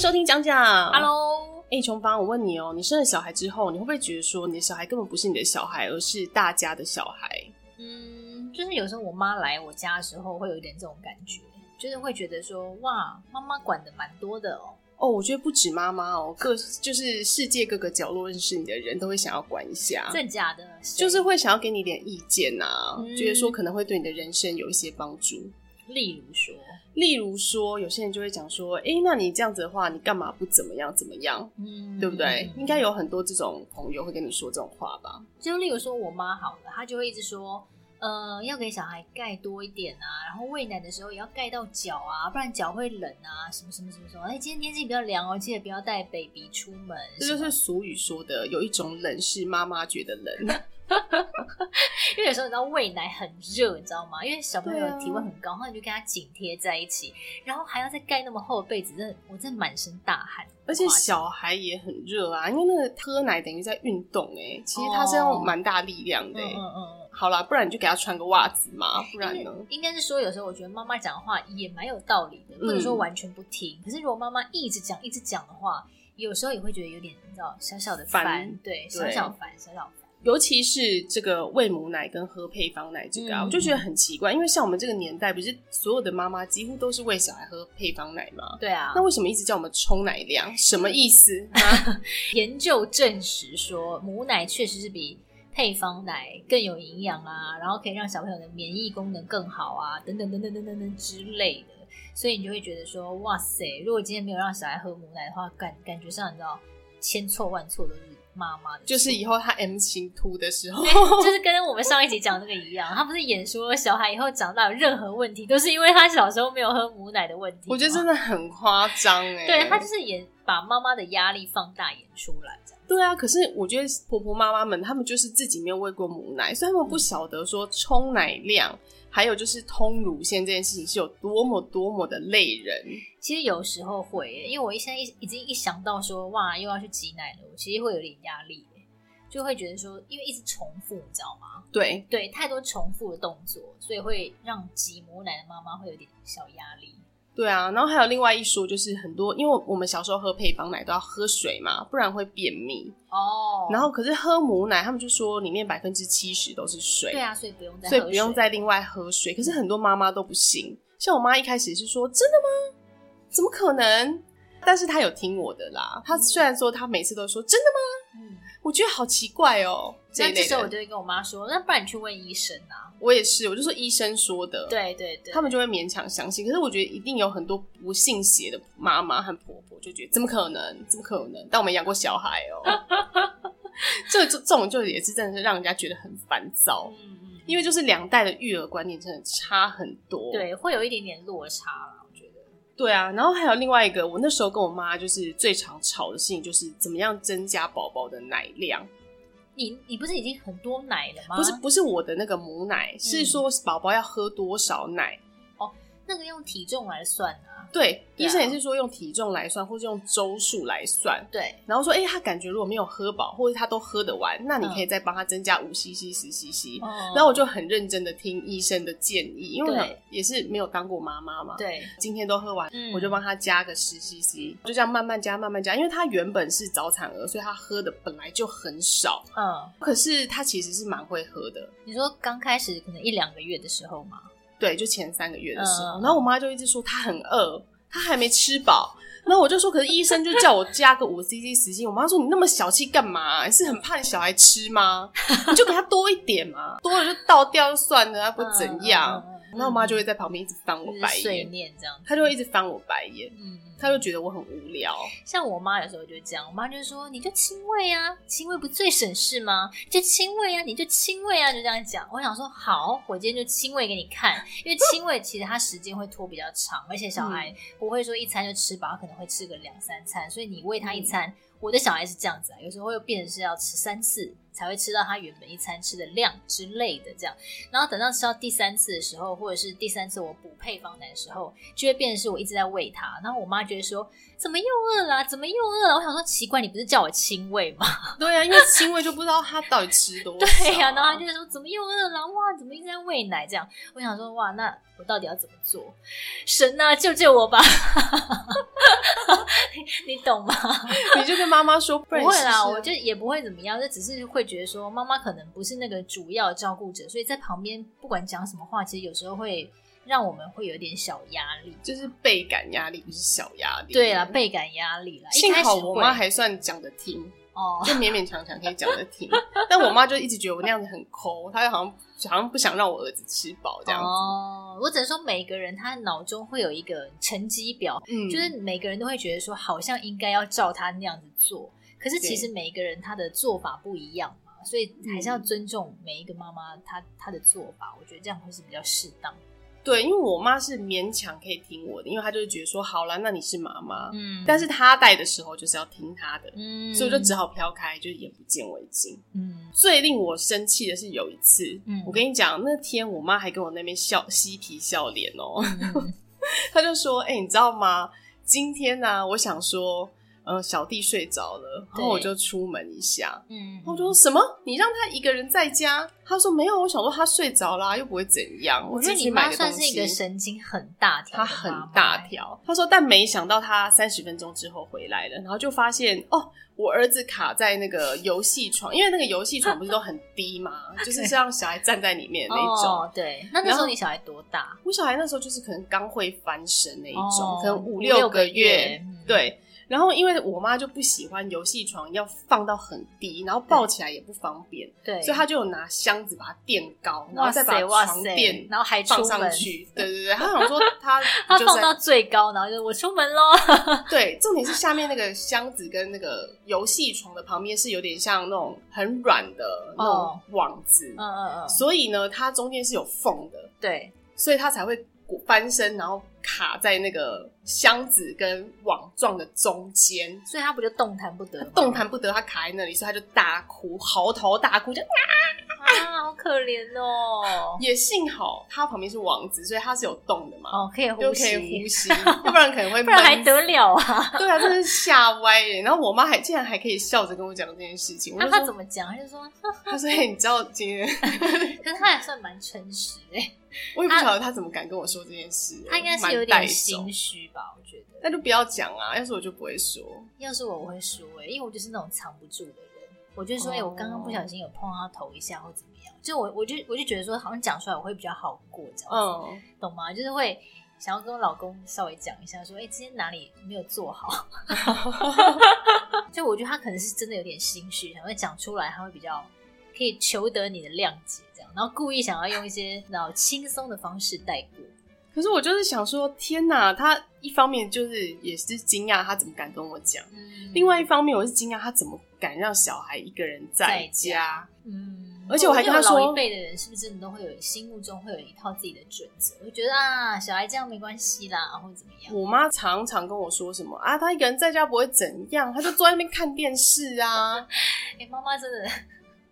迎收听讲讲。Hello，哎，琼芳，我问你哦，你生了小孩之后，你会不会觉得说，你的小孩根本不是你的小孩，而是大家的小孩？嗯，就是有时候我妈来我家的时候，会有一点这种感觉，就是会觉得说，哇，妈妈管的蛮多的哦。哦，我觉得不止妈妈哦，各就是世界各个角落认识你的人都会想要管一下，真假的，就是会想要给你点意见啊，嗯、觉得说可能会对你的人生有一些帮助。例如说，例如说，有些人就会讲说，哎、欸，那你这样子的话，你干嘛不怎么样怎么样？嗯，对不对？应该有很多这种朋友会跟你说这种话吧？就例如说我妈好了，她就会一直说。呃，要给小孩盖多一点啊，然后喂奶的时候也要盖到脚啊，不然脚会冷啊，什么什么什么什么。哎，今天天气比较凉哦，记得不要带 baby 出门。这就是俗语说的，有一种冷是妈妈觉得冷。因为有时候你知道喂奶很热，你知道吗？因为小朋友的体温很高，然后你就跟他紧贴在一起，然后还要再盖那么厚的被子，真的，我真的满身大汗。而且小孩也很热啊，因为那个喝奶等于在运动哎，其实他是用蛮大力量的。嗯嗯嗯。好啦，不然你就给他穿个袜子嘛，不然呢？应该是说，有时候我觉得妈妈讲的话也蛮有道理的，不能说完全不听。嗯、可是如果妈妈一直讲一直讲的话，有时候也会觉得有点你知道小小的烦，烦对，小小烦，小小烦。尤其是这个喂母奶跟喝配方奶这个啊，嗯、我就觉得很奇怪，因为像我们这个年代，不是所有的妈妈几乎都是喂小孩喝配方奶吗？对啊，那为什么一直叫我们冲奶量？什么意思 啊？研究证实说，母奶确实是比配方奶更有营养啊，然后可以让小朋友的免疫功能更好啊，等等等等等等等之类的，所以你就会觉得说，哇塞，如果今天没有让小孩喝母奶的话，感感觉上你知道，千错万错都是。妈妈的，就是以后他 M 型秃的时候，就是跟我们上一集讲那个一样，他不是演说小孩以后长大有任何问题，都是因为他小时候没有喝母奶的问题。我觉得真的很夸张哎，对，他就是演把妈妈的压力放大演出来这样。对啊，可是我觉得婆婆妈妈们他们就是自己没有喂过母奶，所以他们不晓得说冲奶量。还有就是通乳腺这件事情是有多么多么的累人。其实有时候会耶，因为我现在一已经一想到说哇又要去挤奶了，我其实会有点压力，就会觉得说因为一直重复，你知道吗？对对，太多重复的动作，所以会让挤母奶的妈妈会有点小压力。对啊，然后还有另外一说，就是很多，因为我们小时候喝配方奶都要喝水嘛，不然会便秘哦。然后可是喝母奶，他们就说里面百分之七十都是水。对啊，所以不用再，所以不用再另外喝水。可是很多妈妈都不信，像我妈一开始是说真的吗？怎么可能？但是她有听我的啦。她虽然说她每次都说真的吗？嗯，我觉得好奇怪哦。那这时候我就会跟我妈说，那不然你去问医生啊。我也是，我就说医生说的，对对对，他们就会勉强相信。可是我觉得一定有很多不信邪的妈妈和婆婆，就觉得怎么可能？怎么可能？但我们养过小孩哦、这这种就也是真的是让人家觉得很烦躁。嗯嗯，因为就是两代的育儿观念真的差很多，对，会有一点点落差啦，我觉得。对啊，然后还有另外一个，我那时候跟我妈就是最常吵的事情，就是怎么样增加宝宝的奶量。你你不是已经很多奶了吗？不是不是我的那个母奶，嗯、是说宝宝要喝多少奶？哦，那个用体重来算啊。对，医生也是说用体重来算，或是用周数来算。对，然后说，哎、欸，他感觉如果没有喝饱，或者他都喝得完，那你可以再帮他增加五 cc、十 cc。然后我就很认真的听医生的建议，因为我也是没有当过妈妈嘛。对，今天都喝完，嗯、我就帮他加个十 cc，就这样慢慢加，慢慢加。因为他原本是早产儿，所以他喝的本来就很少。嗯，可是他其实是蛮会喝的。你说刚开始可能一两个月的时候吗？对，就前三个月的时候，嗯、然后我妈就一直说她很饿，她还没吃饱。然后我就说，可是医生就叫我加个五 cc 十 cc。我妈说，你那么小气干嘛？你是很怕你小孩吃吗？你就给他多一点嘛，多了就倒掉就算了，不怎样。嗯嗯嗯、然后我妈就会在旁边一直翻我白眼，这样，她就会一直翻我白眼。嗯。他就觉得我很无聊，像我妈有时候就这样，我妈就说：“你就亲喂啊，亲喂不最省事吗？就亲喂啊，你就亲喂啊，就这样讲。”我想说好，我今天就亲喂给你看，因为亲喂其实它时间会拖比较长，而且小孩不会说一餐就吃饱，可能会吃个两三餐，所以你喂他一餐，我的小孩是这样子啊，有时候会变成是要吃三次才会吃到他原本一餐吃的量之类的这样。然后等到吃到第三次的时候，或者是第三次我补配方奶的时候，就会变成是我一直在喂他。然后我妈觉得说，怎么又饿了？怎么又饿了？我想说奇怪，你不是叫我亲喂吗？对啊，因为亲喂就不知道他到底吃多少。对呀、啊，然后他就说怎么又饿了？哇，怎么一直在喂奶这样？我想说哇，那我到底要怎么做？神啊，救救我吧！你懂吗？你就跟妈妈说，不会啦，我就也不会怎么样，就只是会觉得说，妈妈可能不是那个主要照顾者，所以在旁边不管讲什么话，其实有时候会让我们会有点小压力，就是倍感压力，不是小压力。对啊，倍感压力啦。幸好我妈还算讲得听。哦，就勉勉强强可以讲得听，但我妈就一直觉得我那样子很抠，她就好像好像不想让我儿子吃饱这样子。哦，我只能说每个人他脑中会有一个成绩表，嗯，就是每个人都会觉得说好像应该要照他那样子做，可是其实每一个人他的做法不一样嘛，所以还是要尊重每一个妈妈她她的做法，我觉得这样会是比较适当。对，因为我妈是勉强可以听我的，因为她就是觉得说，好啦，那你是妈妈，嗯，但是她带的时候就是要听她的，嗯，所以我就只好飘开，就是眼不见为净，嗯。最令我生气的是有一次，嗯，我跟你讲，那天我妈还跟我那边笑嬉皮笑脸哦，嗯、她就说，哎、欸，你知道吗？今天呢、啊，我想说。呃，小弟睡着了，然后我就出门一下。嗯，然后我就说什么？你让他一个人在家？他说没有，我想说他睡着啦，又不会怎样。我觉得你妈算是一个神经很大条，他很大条。他说，但没想到他三十分钟之后回来了，然后就发现哦，我儿子卡在那个游戏床，因为那个游戏床不是都很低嘛，就是让小孩站在里面的那种。哦，对。那那时候你小孩多大？我小孩那时候就是可能刚会翻身那一种，可能五六个月。对。然后，因为我妈就不喜欢游戏床要放到很低，然后抱起来也不方便，对，所以她就有拿箱子把它垫高，然后再把床垫，然后还放上去。对对对，她想说她 她放到最高，然后就我出门喽。对，重点是下面那个箱子跟那个游戏床的旁边是有点像那种很软的那种网子，嗯嗯嗯，所以呢，它中间是有缝的，对，所以它才会翻身，然后。卡在那个箱子跟网状的中间，所以他不就动弹不得？动弹不得，他卡在那里，所以他就大哭，嚎啕大哭，就啊啊，好可怜哦！也幸好他旁边是王子，所以他是有动的嘛，哦，可以呼吸，就可以呼吸，要不然可能会，不然还得了啊？对啊，真是吓歪人。然后我妈还竟然还可以笑着跟我讲这件事情，那他怎么讲？他就说，他说：“你知道今天，可是他还算蛮诚实哎。”我也不晓得他怎么敢跟我说这件事，他应该是有点心虚吧？我觉得，那就不要讲啊。要是我就不会说，要是我我会说哎、欸，因为我就是那种藏不住的人。我就说哎、欸，我刚刚不小心有碰到他头一下或怎么样，就我我就我就觉得说好像讲出来我会比较好过这样子，嗯，懂吗？就是会想要跟我老公稍微讲一下，说哎、欸，今天哪里没有做好？就我觉得他可能是真的有点心虚，想要讲出来，他会比较可以求得你的谅解这样。然后故意想要用一些然后轻松的方式带过，可是我就是想说，天哪！他一方面就是也是惊讶，他怎么敢跟我讲？嗯，另外一方面，我是惊讶他怎么敢让小孩一个人在家。嗯，而且我还跟他说，老一辈的人是不是真的都会有心目中会有一套自己的准则？我就觉得啊，小孩这样没关系啦，或者怎么样？我妈常常跟我说什么啊，她一个人在家不会怎样，她就坐在那边看电视啊。哎、欸，妈妈真的。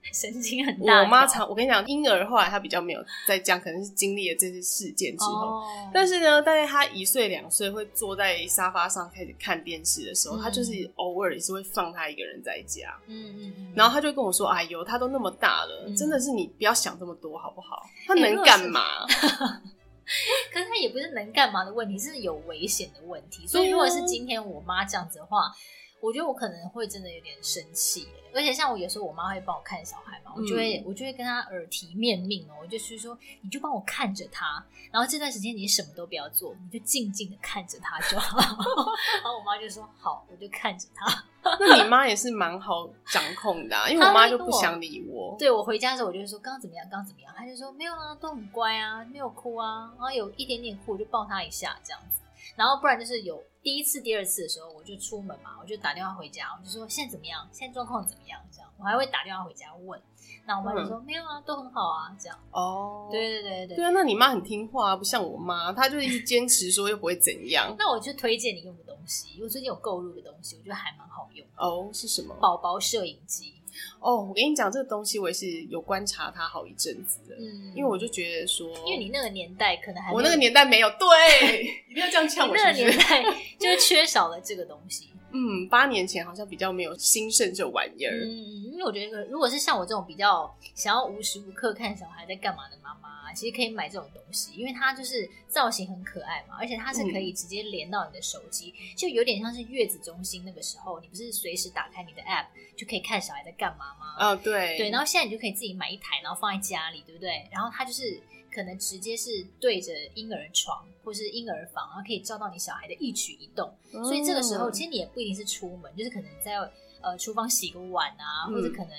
神经很大。我妈常，我跟你讲，婴儿后来她比较没有在讲，可能是经历了这些事件之后。Oh. 但是呢，大概她一岁两岁会坐在沙发上开始看电视的时候，嗯、他就是偶尔也是会放她一个人在家。嗯嗯嗯。然后她就跟我说：“哎呦，她都那么大了，嗯、真的是你不要想这么多好不好？他能干嘛？”欸、可是他也不是能干嘛的问题，是有危险的问题。所以如果是今天我妈这样子的话。我觉得我可能会真的有点生气，而且像我有时候我妈会帮我看小孩嘛，我就会、嗯、我就会跟她耳提面命哦，我就是说你就帮我看着他，然后这段时间你什么都不要做，你就静静的看着他就好。然后我妈就说好，我就看着他。那你妈也是蛮好掌控的、啊，因为我妈就不想理我。对，我回家的时候我就会说刚刚怎么样，刚刚怎么样，她就说没有啊，都很乖啊，没有哭啊，然后有一点点哭我就抱她一下这样子。然后不然就是有第一次、第二次的时候，我就出门嘛，我就打电话回家，我就说现在怎么样？现在状况怎么样？这样我还会打电话回家问。那我妈就说、嗯、没有啊，都很好啊，这样。哦，对对对对对。啊，那你妈很听话啊，不像我妈，她就一直坚持说又不会怎样。那我就推荐你用的东西，我最近有购入的东西，我觉得还蛮好用。哦，是什么？宝宝摄影机。哦，我跟你讲，这个东西我也是有观察它好一阵子的，嗯，因为我就觉得说，因为你那个年代可能还我那个年代没有，对，一定要这样呛我是是？那个年代就是缺少了这个东西。嗯，八年前好像比较没有兴盛这玩意儿。嗯，因为我觉得，如果是像我这种比较想要无时无刻看小孩在干嘛的妈妈，其实可以买这种东西，因为它就是造型很可爱嘛，而且它是可以直接连到你的手机，嗯、就有点像是月子中心那个时候，你不是随时打开你的 app 就可以看小孩在干嘛吗？哦，对，对，然后现在你就可以自己买一台，然后放在家里，对不对？然后它就是。可能直接是对着婴儿床或是婴儿房，然后可以照到你小孩的一举一动。嗯、所以这个时候，其实你也不一定是出门，就是可能在呃厨房洗个碗啊，嗯、或者可能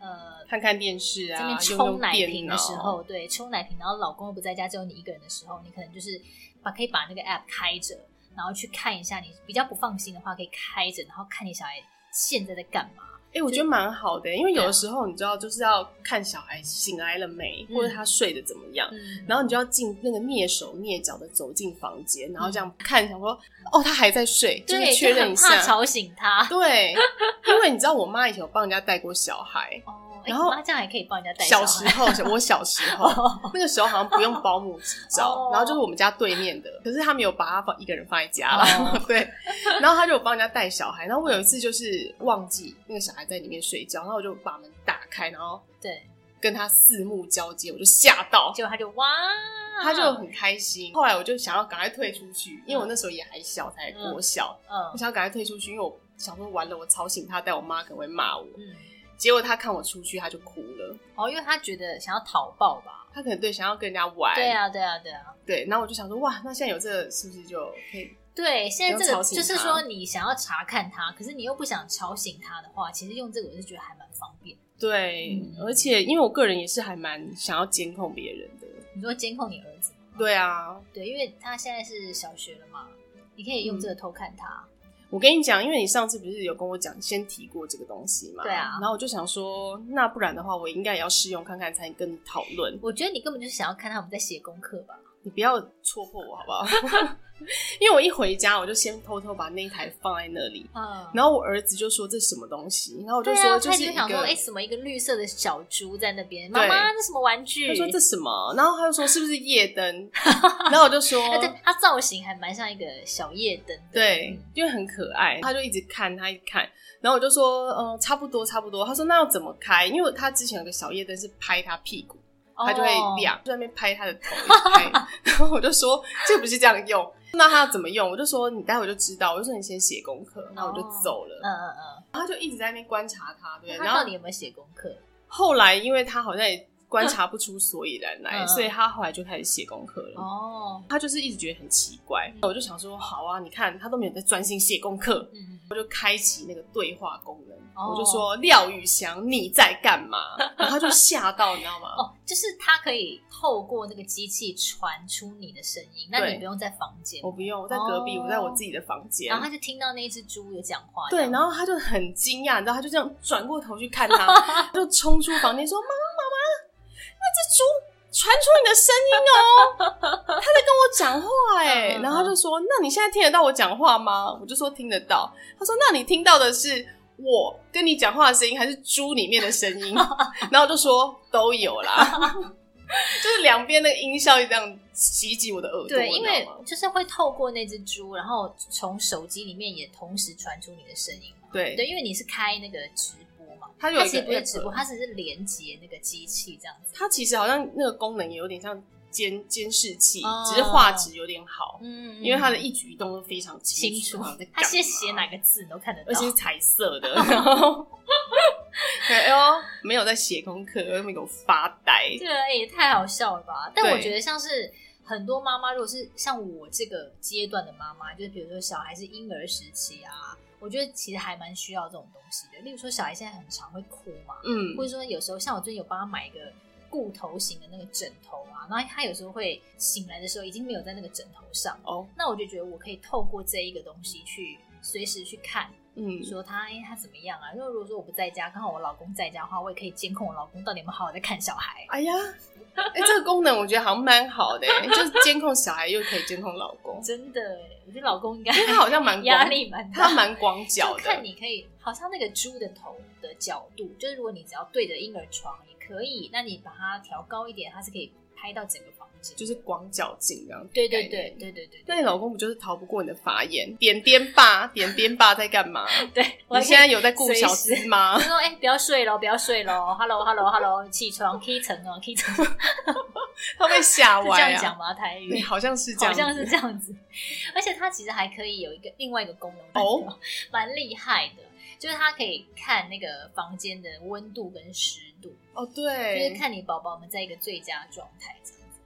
呃看看电视啊，这边冲奶瓶的时候，对，冲奶瓶，然后老公又不在家，只有你一个人的时候，你可能就是把可以把那个 app 开着，然后去看一下。你比较不放心的话，可以开着，然后看你小孩现在在干嘛。哎、欸，我觉得蛮好的，因为有的时候你知道，就是要看小孩醒来了没，嗯、或者他睡得怎么样，嗯、然后你就要进那个蹑手蹑脚的走进房间，然后这样看，想说哦，他还在睡，就是确认一下，怕吵醒他。对，因为你知道，我妈以前有帮人家带过小孩。哦然后他这样还可以帮人家带小时候，我小时候 那个时候好像不用保姆执照，然后就是我们家对面的，可是他没有把他放一个人放在家了，对。然后他就帮人家带小孩，然后我有一次就是忘记那个小孩在里面睡觉，然后我就把门打开，然后对。跟他四目交接，我就吓到，结果他就哇，他就很开心。后来我就想要赶快退出去，因为我那时候也还小，才国小，嗯，我想要赶快退出去，因为我想说完了，我吵醒他，带我妈可能会骂我。结果他看我出去，他就哭了。哦，因为他觉得想要讨抱吧，他可能对想要跟人家玩。对啊，对啊，对啊，对。然后我就想说，哇，那现在有这个是不是就可以？对，现在这个就是说，你想要查看他，可是你又不想吵醒他的话，其实用这个我是觉得还蛮方便。对，嗯、而且因为我个人也是还蛮想要监控别人的。你说监控你儿子吗？对啊，对，因为他现在是小学了嘛，你可以用这个偷看他。嗯我跟你讲，因为你上次不是有跟我讲，先提过这个东西嘛？对啊。然后我就想说，那不然的话，我应该也要试用看看，才跟你讨论。我觉得你根本就是想要看他们在写功课吧？你不要戳破我好不好？因为我一回家，我就先偷偷把那一台放在那里。嗯。然后我儿子就说，这是什么东西？然后我就说就是一个，哎、欸，什么一个绿色的小猪在那边？妈妈，这什么玩具？他说这什么？然后他就说是不是夜灯？然后我就说，对，它造型还蛮像一个小夜灯。对，因为很可爱。他就一直看，他一直看。然后我就说，嗯、呃，差不多，差不多。他说那要怎么开？因为他之前有个小夜灯是拍他屁股。他就会亮，就在那边拍他的头，拍。然后我就说，这不是这样用，那他要怎么用？我就说你待会就知道。我就说你先写功课，然后我就走了。嗯嗯嗯。然后他就一直在那边观察他，对。然后你有没有写功课？后来因为他好像也观察不出所以然来，所以他后来就开始写功课了。哦。他就是一直觉得很奇怪，我就想说，好啊，你看他都没有在专心写功课，嗯，我就开启那个对话功能。我就说廖宇翔，你在干嘛？然后他就吓到，你知道吗？哦，就是他可以透过那个机器传出你的声音，那你不用在房间，我不用，我在隔壁，我在我自己的房间。然后他就听到那只猪有讲话，对，然后他就很惊讶，你知道，他就这样转过头去看他，就冲出房间说：“妈妈，妈妈，那只猪传出你的声音哦，他在跟我讲话哎。”然后他就说：“那你现在听得到我讲话吗？”我就说：“听得到。”他说：“那你听到的是？”我跟你讲话的声音，还是猪里面的声音？然后我就说都有啦，就是两边那个音效这样袭击我的耳朵。对，因为就是会透过那只猪，然后从手机里面也同时传出你的声音。对对，因为你是开那个直它其实不是直播，它只是连接那个机器这样子。它其实好像那个功能也有点像。监监视器，只是画质有点好，嗯，因为它的一举一动都非常清楚，他写写哪个字你都看得到，而且是彩色的。然后，哎呦，没有在写功课，又没给我发呆，对啊，也太好笑了吧？但我觉得像是很多妈妈，如果是像我这个阶段的妈妈，就是比如说小孩是婴儿时期啊，我觉得其实还蛮需要这种东西的。例如说，小孩现在很常会哭嘛，嗯，或者说有时候像我最近有帮他买一个。固头型的那个枕头啊，然后他有时候会醒来的时候已经没有在那个枕头上哦，oh. 那我就觉得我可以透过这一个东西去随时去看，嗯，说他哎、欸、他怎么样啊？因为如果说我不在家，刚好我老公在家的话，我也可以监控我老公到底有没有好好在看小孩。哎呀，哎、欸，这个功能我觉得好像蛮好的，就是监控小孩又可以监控老公。真的，我觉得老公应该，因为他好像蛮压力蛮大，他蛮广角的。看你可以，好像那个猪的头的角度，就是如果你只要对着婴儿床也可以，那你把它调高一点，它是可以拍到整个房间。就是广角镜这样，对对对对对对。那你老公不就是逃不过你的法眼？点点爸，点点爸在干嘛？对，你现在有在顾小子吗？他说：“哎、欸，不要睡了，不要睡了，Hello，Hello，Hello，起床，起床哦，起床。”他被吓歪啊？这样讲吗？台语好像是这样，好像是这样子。而且它其实还可以有一个另外一个功能哦，蛮厉害的，就是它可以看那个房间的温度跟湿度哦，对，就是看你宝宝们在一个最佳状态。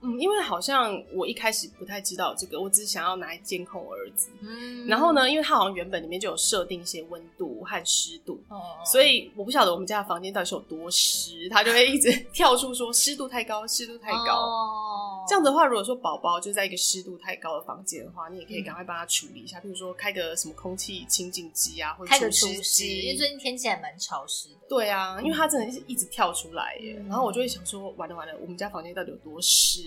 嗯，因为好像我一开始不太知道这个，我只是想要拿来监控我儿子。嗯，然后呢，因为他好像原本里面就有设定一些温度和湿度，哦，所以我不晓得我们家的房间到底是有多湿，他就会一直 跳出说湿度太高，湿度太高。哦，这样子的话，如果说宝宝就在一个湿度太高的房间的话，你也可以赶快帮他处理一下，比如说开个什么空气清净机啊，或者除湿机，因为最近天气还蛮潮湿的。对啊，因为他真的是一直跳出来耶，嗯、然后我就会想说，完了完了，我们家房间到底有多湿？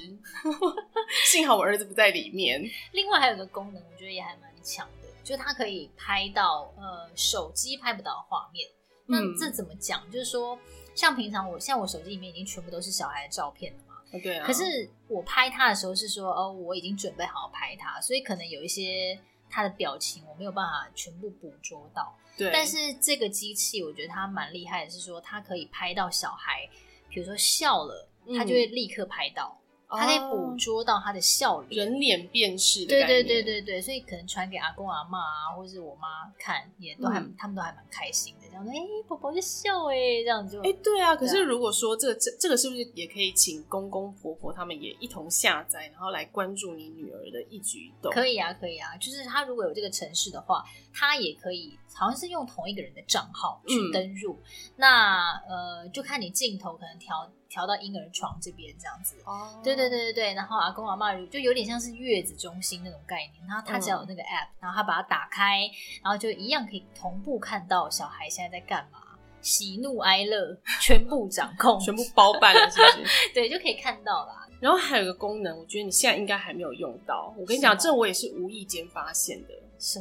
幸好我儿子不在里面。另外还有一个功能，我觉得也还蛮强的，就是它可以拍到呃手机拍不到的画面。那这怎么讲？嗯、就是说，像平常我现在我手机里面已经全部都是小孩的照片了嘛。对啊。可是我拍他的时候是说，哦，我已经准备好拍他，所以可能有一些他的表情我没有办法全部捕捉到。对，但是这个机器我觉得它蛮厉害的，是说它可以拍到小孩，比如说笑了，它就会立刻拍到。嗯他可以捕捉到他的笑脸，人脸辨识的。对对对对对，所以可能传给阿公阿妈啊，或者是我妈看，也都还、嗯、他们都还蛮开心的，这样子，哎、欸，宝宝在笑哎，这样就哎、欸，对啊。可是如果说这个这这个是不是也可以请公公婆婆他们也一同下载，然后来关注你女儿的一举一动？可以啊，可以啊。就是他如果有这个城市的话，他也可以，好像是用同一个人的账号去登入。嗯、那呃，就看你镜头可能调。调到婴儿床这边这样子，哦，对对对对对，然后阿公阿嬷就有点像是月子中心那种概念，然后他只要有那个 app，、嗯、然后他把它打开，然后就一样可以同步看到小孩现在在干嘛，喜怒哀乐全部掌控，全部包办了，是不是？对，就可以看到啦。然后还有一个功能，我觉得你现在应该还没有用到。我跟你讲，这我也是无意间发现的。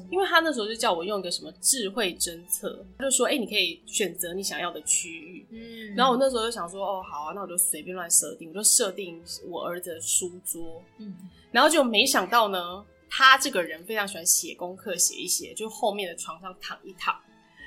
因为他那时候就叫我用一个什么智慧侦测，他就说，哎、欸，你可以选择你想要的区域。嗯，然后我那时候就想说，哦，好啊，那我就随便乱设定，我就设定我儿子的书桌。嗯，然后就没想到呢，他这个人非常喜欢写功课，写一写，就后面的床上躺一躺。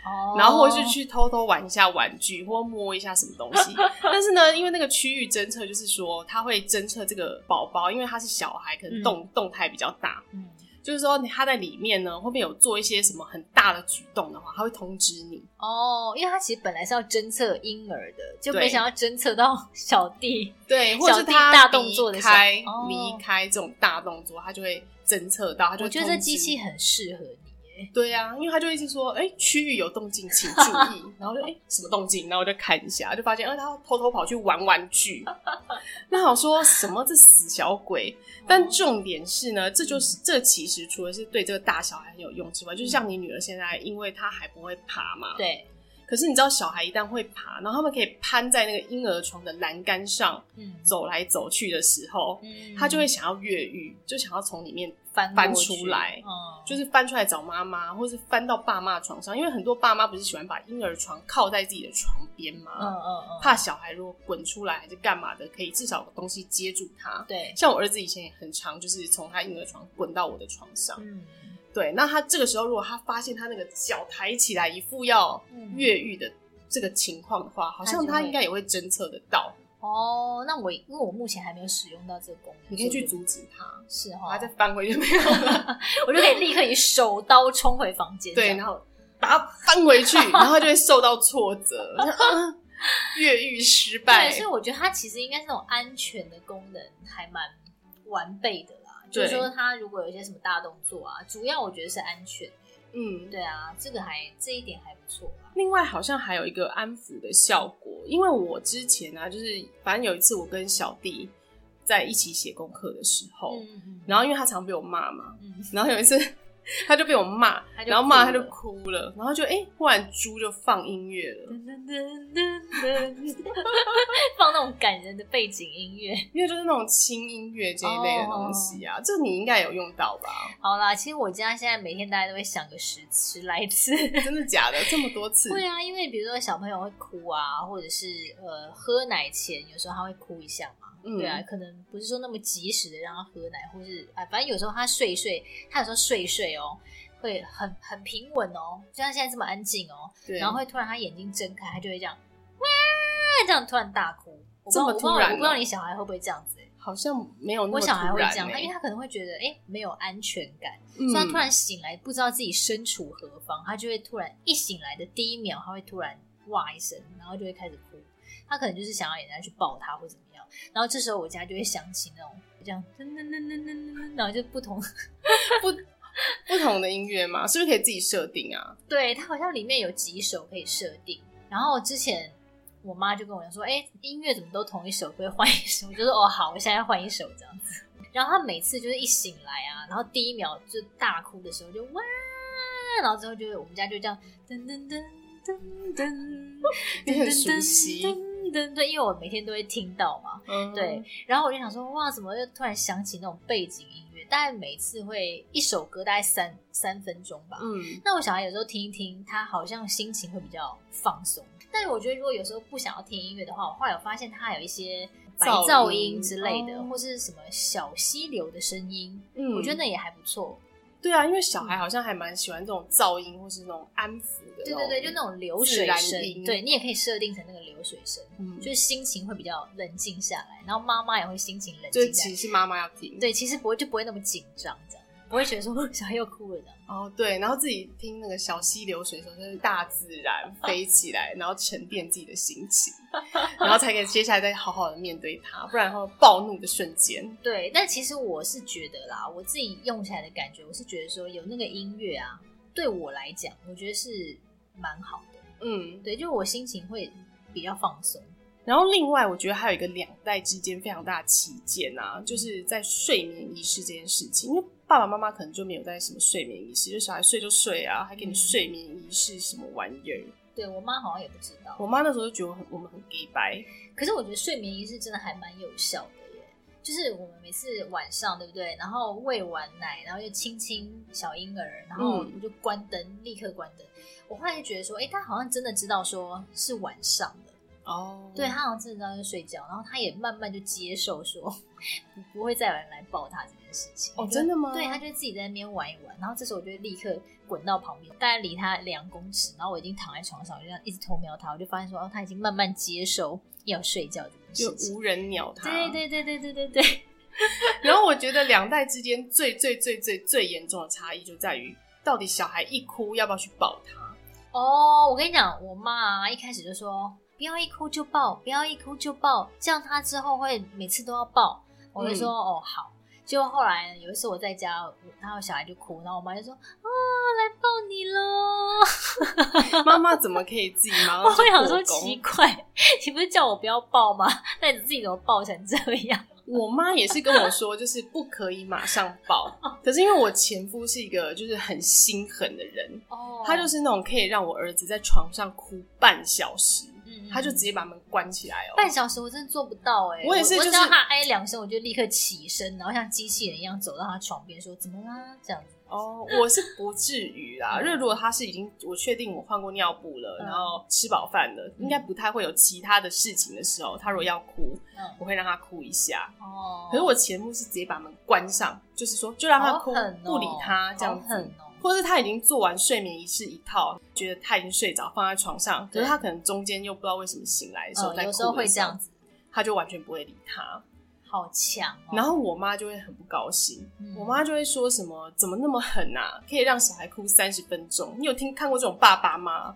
哦，然后或是去偷偷玩一下玩具，或摸一下什么东西。但是呢，因为那个区域侦测，就是说他会侦测这个宝宝，因为他是小孩，可能动、嗯、动态比较大。嗯。就是说，他在里面呢，后面有做一些什么很大的举动的话，他会通知你哦。因为他其实本来是要侦测婴儿的，就没想要侦测到 小弟，对，或者是他大动作的开离开这种大动作，他就会侦测到。他就我觉得这机器很适合你。对呀、啊，因为他就一直说，哎、欸，区域有动静，请注意。然后就，哎、欸，什么动静？然后我就看一下，就发现，哎、呃，他偷偷跑去玩玩具。那我说什么？这死小鬼！但重点是呢，这就是这其实除了是对这个大小孩很有用之外，就是像你女儿现在，因为她还不会爬嘛，对。可是你知道，小孩一旦会爬，然后他们可以攀在那个婴儿床的栏杆上，嗯，走来走去的时候，嗯，他就会想要越狱，就想要从里面翻翻出来，嗯，就是翻出来找妈妈，或是翻到爸妈床上，因为很多爸妈不是喜欢把婴儿床靠在自己的床边吗？嗯嗯嗯，怕小孩如果滚出来还是干嘛的，可以至少有东西接住他。对，像我儿子以前也很常，就是从他婴儿床滚到我的床上。嗯。对，那他这个时候如果他发现他那个脚抬起来一副要越狱的这个情况的话，嗯、好像他应该也会侦测得到。哦，那我因为我目前还没有使用到这个功能，你可以去阻止他，是哈、哦，他再翻回就没有了，我就可以立刻以手刀冲回房间，对，然后把它翻回去，然后就会受到挫折，越狱失败。对所以我觉得它其实应该是那种安全的功能，还蛮完备的啦。就是说，它如果有一些什么大动作啊，主要我觉得是安全。嗯，对啊，这个还这一点还不错啊。另外，好像还有一个安抚的效果，因为我之前啊，就是反正有一次我跟小弟在一起写功课的时候，嗯嗯，然后因为他常被我骂嘛，嗯，然后有一次他就被我骂，然后骂他就哭了，然后就哎、欸，忽然猪就放音乐了，放那种感人的背景音乐，因为就是那种轻音乐这一类的东西啊，oh. 这你应该有用到吧？好啦，其实我家现在每天大家都会响个十十来次，真的假的？这么多次？会啊，因为比如说小朋友会哭啊，或者是呃喝奶前有时候他会哭一下嘛。对啊，可能不是说那么及时的让他喝奶，或是啊，反正有时候他睡睡，他有时候睡睡哦，会很很平稳哦，就像现在这么安静哦，对，然后会突然他眼睛睁开，他就会这样哇，这样突然大哭，这么突然，我不知道你小孩会不会这样子，好像没有我小孩会这样，他因为他可能会觉得哎没有安全感，所以他突然醒来不知道自己身处何方，他就会突然一醒来的第一秒，他会突然哇一声，然后就会开始哭，他可能就是想要人家去抱他或者。然后这时候我家就会响起那种这样噔噔噔噔噔噔，然后就不同 不不同的音乐嘛，是不是可以自己设定啊？对，它好像里面有几首可以设定。然后之前我妈就跟我讲说：“哎，音乐怎么都同一首，可以换一首？”我就说：“哦，好，我现在要换一首这样子。”然后她每次就是一醒来啊，然后第一秒就大哭的时候就哇，然后之后就我们家就这样噔噔噔噔噔，你很熟悉。对对，因为我每天都会听到嘛，嗯、对，然后我就想说，哇，怎么又突然想起那种背景音乐？大概每次会一首歌，大概三三分钟吧。嗯，那我小孩有时候听一听，他好像心情会比较放松。但是我觉得，如果有时候不想要听音乐的话，我后来有发现他有一些白噪音之类的，或是什么小溪流的声音，嗯，我觉得那也还不错。对啊，因为小孩好像还蛮喜欢这种噪音，或是那种安抚的。对对对，就那种流水声。对，你也可以设定成那个流水声，嗯，就是心情会比较冷静下来，然后妈妈也会心情冷静下来。就其实是妈妈要听。对，其实不会就不会那么紧张这样。不会觉得说 小孩又哭了的哦，对，然后自己听那个小溪流水的时候，就是大自然飞起来，然后沉淀自己的心情，然后才可以接下来再好好的面对它，不然后暴怒的瞬间。对，但其实我是觉得啦，我自己用起来的感觉，我是觉得说有那个音乐啊，对我来讲，我觉得是蛮好的。嗯，对，就我心情会比较放松。然后另外，我觉得还有一个两代之间非常大的歧见啊，就是在睡眠仪式这件事情，因为。爸爸妈妈可能就没有在什么睡眠仪式，就小孩睡就睡啊，还给你睡眠仪式什么玩意儿？对，我妈好像也不知道。我妈那时候就觉得我很我们很 gay 白，可是我觉得睡眠仪式真的还蛮有效的耶。就是我们每次晚上对不对？然后喂完奶，然后就亲亲小婴儿，然后我就关灯，嗯、立刻关灯。我后来就觉得说，哎、欸，他好像真的知道说是晚上的哦。Oh. 对，他好像真的知道要睡觉，然后他也慢慢就接受说，不不会再有人来抱他。事情哦，真的吗？对，他就自己在那边玩一玩，然后这时候我就立刻滚到旁边，大概离他两公尺，然后我已经躺在床上，我就这样一直偷瞄他，我就发现说，哦，他已经慢慢接受要睡觉这件事情，就无人鸟他。对对对对对对对。然后我觉得两代之间最最最最最严重的差异就在于，到底小孩一哭要不要去抱他？哦，我跟你讲，我妈啊，一开始就说不要一哭就抱，不要一哭就抱，这样他之后会每次都要抱。我就说，嗯、哦，好。就后来有一次我在家，然后小孩就哭，然后我妈就说：“啊，来抱你喽！” 妈妈怎么可以自己忙？我会想说奇怪，你不是叫我不要抱吗？那你自己怎么抱成这样？我妈也是跟我说，就是不可以马上抱。可是因为我前夫是一个就是很心狠的人，哦，他就是那种可以让我儿子在床上哭半小时。他就直接把门关起来哦，半小时我真的做不到哎，我也是，就是他哎两声，我就立刻起身，然后像机器人一样走到他床边，说怎么啦？这样子。哦，我是不至于啦，因为如果他是已经我确定我换过尿布了，然后吃饱饭了，应该不太会有其他的事情的时候，他如果要哭，我会让他哭一下。哦。可是我前夫是直接把门关上，就是说就让他哭，不理他这样子。或是他已经做完睡眠仪式一套，觉得他已经睡着，放在床上，可是他可能中间又不知道为什么醒来的时候有时候会这样子，他就完全不会理他，好强哦。然后我妈就会很不高兴，嗯、我妈就会说什么：“怎么那么狠啊？可以让小孩哭三十分钟？你有听看过这种爸爸吗？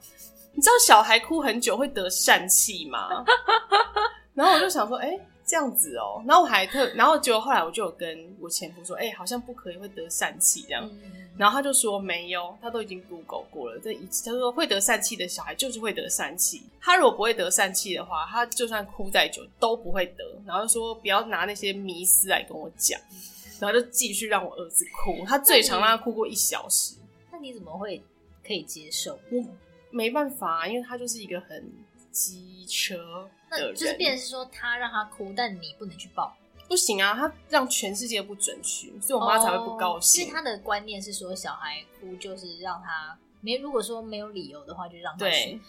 你知道小孩哭很久会得疝气吗？” 然后我就想说：“哎、欸。”这样子哦，然后我还特，然后结果后来我就有跟我前夫说，哎、欸，好像不可以，会得疝气这样。嗯、然后他就说没有，他都已经 Google 过了，这一次他说会得疝气的小孩就是会得疝气。他如果不会得疝气的话，他就算哭再久都不会得。然后就说不要拿那些迷思来跟我讲。然后就继续让我儿子哭，他最长让他哭过一小时。那你怎么会可以接受？我没办法，因为他就是一个很机车的人，就是变成是说他让他哭，但你不能去抱。不行啊，他让全世界不准去，所以我妈才会不高兴。因为他的观念是说，小孩哭就是让他没，如果说没有理由的话，就让他去。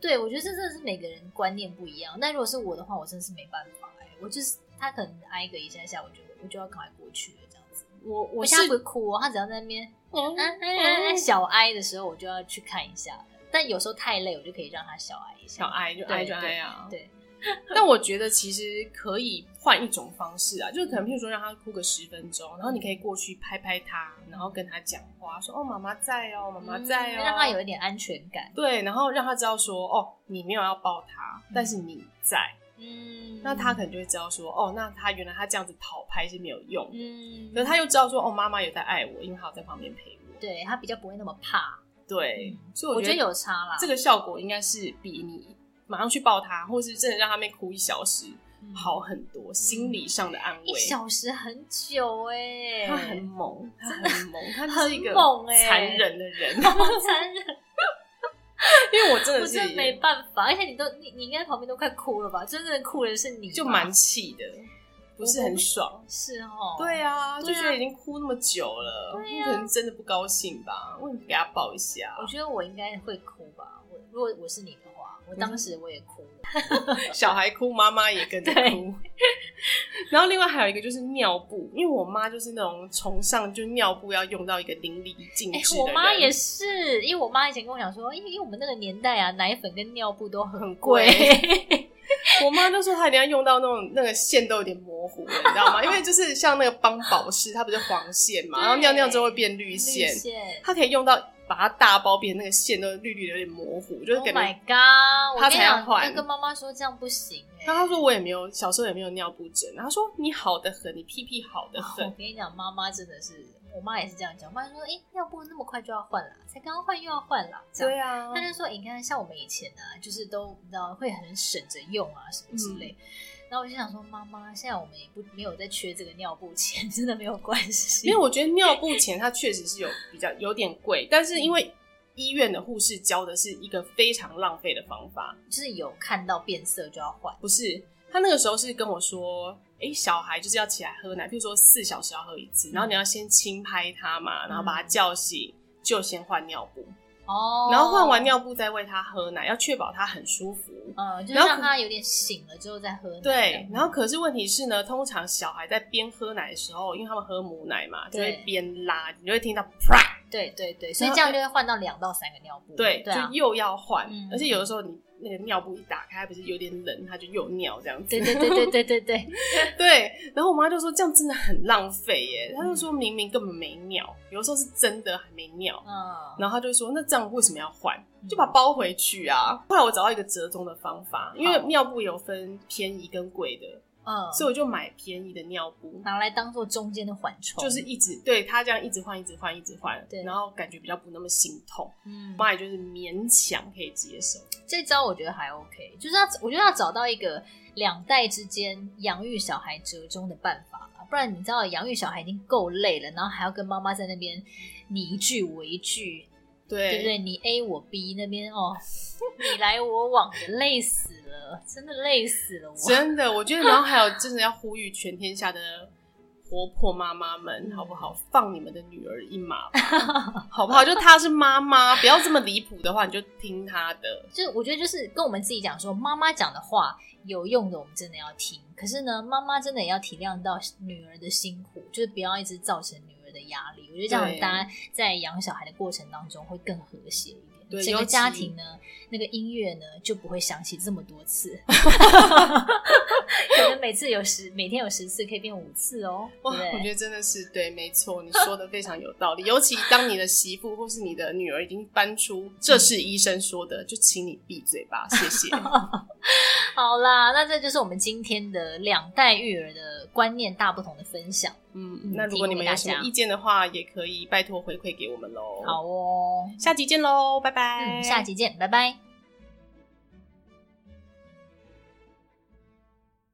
对，对我觉得这真的是每个人观念不一样。但如果是我的话，我真的是没办法哎、欸，我就是他可能挨个一下下，我就我就要赶快过去了这样子。我我现在不会哭哦，他只要在那边嗯嗯嗯小哀的时候，我就要去看一下。但有时候太累，我就可以让他小挨一下，小挨就挨就挨啊，对。但我觉得其实可以换一种方式啊，就是可能譬如说让他哭个十分钟，然后你可以过去拍拍他，然后跟他讲话，说哦妈妈在哦，妈妈在哦，让他有一点安全感。对，然后让他知道说哦你没有要抱他，但是你在，嗯，那他可能就会知道说哦那他原来他这样子讨拍是没有用的，嗯，可是他又知道说哦妈妈也在爱我，因为他有在旁边陪我，对他比较不会那么怕，对，所以我觉得有差啦，这个效果应该是比你。马上去抱他，或是真的让他们哭一小时，嗯、好很多，心理上的安慰。一小时很久哎、欸，他很猛，他很猛，他是一个猛残忍的人，残忍。因为我真的是没办法，而且你都你你应该旁边都快哭了吧？真正的哭的是你，就蛮气的，不是很爽。是哦，对啊，就觉得已经哭那么久了，你、啊、可能真的不高兴吧？为什么给他抱一下？我觉得我应该会哭吧。我如果我是你的话。我当时我也哭了，小孩哭，妈妈也跟着哭。然后另外还有一个就是尿布，因为我妈就是那种崇尚就尿布要用到一个淋漓尽致。我妈也是，因为我妈以前跟我讲说，因为因为我们那个年代啊，奶粉跟尿布都很贵。我妈就说她一定要用到那种那个线都有点模糊了，你知道吗？因为就是像那个邦宝适，它不是黄线嘛，然后尿尿之后会变绿线，绿线它可以用到。把它大包变那个线都绿绿的，有点模糊，就是感觉。Oh my god！他才要换。跟妈妈说这样不行哎。那他说我也没有，小时候也没有尿布疹。他说你好的很，你屁屁好的很。我跟你讲，妈妈真的是，我妈也是这样讲。我妈说，哎、欸，尿布那么快就要换了，才刚刚换又要换了。对啊。她就说，你看像我们以前、啊，就是都你知道会很省着用啊什么之类。嗯然后我就想说，妈妈，现在我们也不没有在缺这个尿布钱，真的没有关系。因为我觉得尿布钱它确实是有比较有点贵，但是因为医院的护士教的是一个非常浪费的方法，就是有看到变色就要换。不是，他那个时候是跟我说，哎，小孩就是要起来喝奶，譬如说四小时要喝一次，然后你要先轻拍他嘛，然后把他叫醒，就先换尿布。哦，然后换完尿布再喂他喝奶，要确保他很舒服。嗯，就是让他有点醒了之后再喝奶。对，然后可是问题是呢，通常小孩在边喝奶的时候，因为他们喝母奶嘛，就会边拉，你就会听到啪。对对对所以这样就会换到两到三个尿布对对就又要换而且有的时候你那个尿布一打开不是有点冷它就又尿这样子。对对对对对对 对。然后我妈就说这样真的很浪费耶她就说明明根本没尿有的时候是真的还没尿嗯。然后她就说那这样为什么要换？就把包回去啊。后来我找到一个折中的方法因为尿布有分便宜跟贵的嗯，所以我就买便宜的尿布，拿来当做中间的缓冲，就是一直对他这样一直换，一直换，一直换，对，然后感觉比较不那么心痛。嗯，妈也就是勉强可以接受。这招我觉得还 OK，就是要我觉得要找到一个两代之间养育小孩折中的办法啦，不然你知道养育小孩已经够累了，然后还要跟妈妈在那边你一句我一句。对，对不对？你 A 我 B 那边哦，你来我往的，累死了，真的累死了我。真的，我觉得，然后还有，真的要呼吁全天下的婆婆妈妈们，好不好？放你们的女儿一马吧，好不好？就她是妈妈，不要这么离谱的话，你就听她的。就我觉得，就是跟我们自己讲说，妈妈讲的话有用的，我们真的要听。可是呢，妈妈真的也要体谅到女儿的辛苦，就是不要一直造成女儿的压力，我觉得这样大家在养小孩的过程当中会更和谐一点。对，整个家庭呢，那个音乐呢就不会响起这么多次，可能每次有十，每天有十次，可以变五次哦。哇，我觉得真的是对，没错，你说的非常有道理。尤其当你的媳妇或是你的女儿已经搬出“这是医生说的”，就请你闭嘴吧，谢谢。好啦，那这就是我们今天的两代育儿的观念大不同的分享。嗯，那如果你们有什么意见的话，也可以拜托回馈给我们喽。好哦，下集见喽，拜拜。嗯，下集见，拜拜。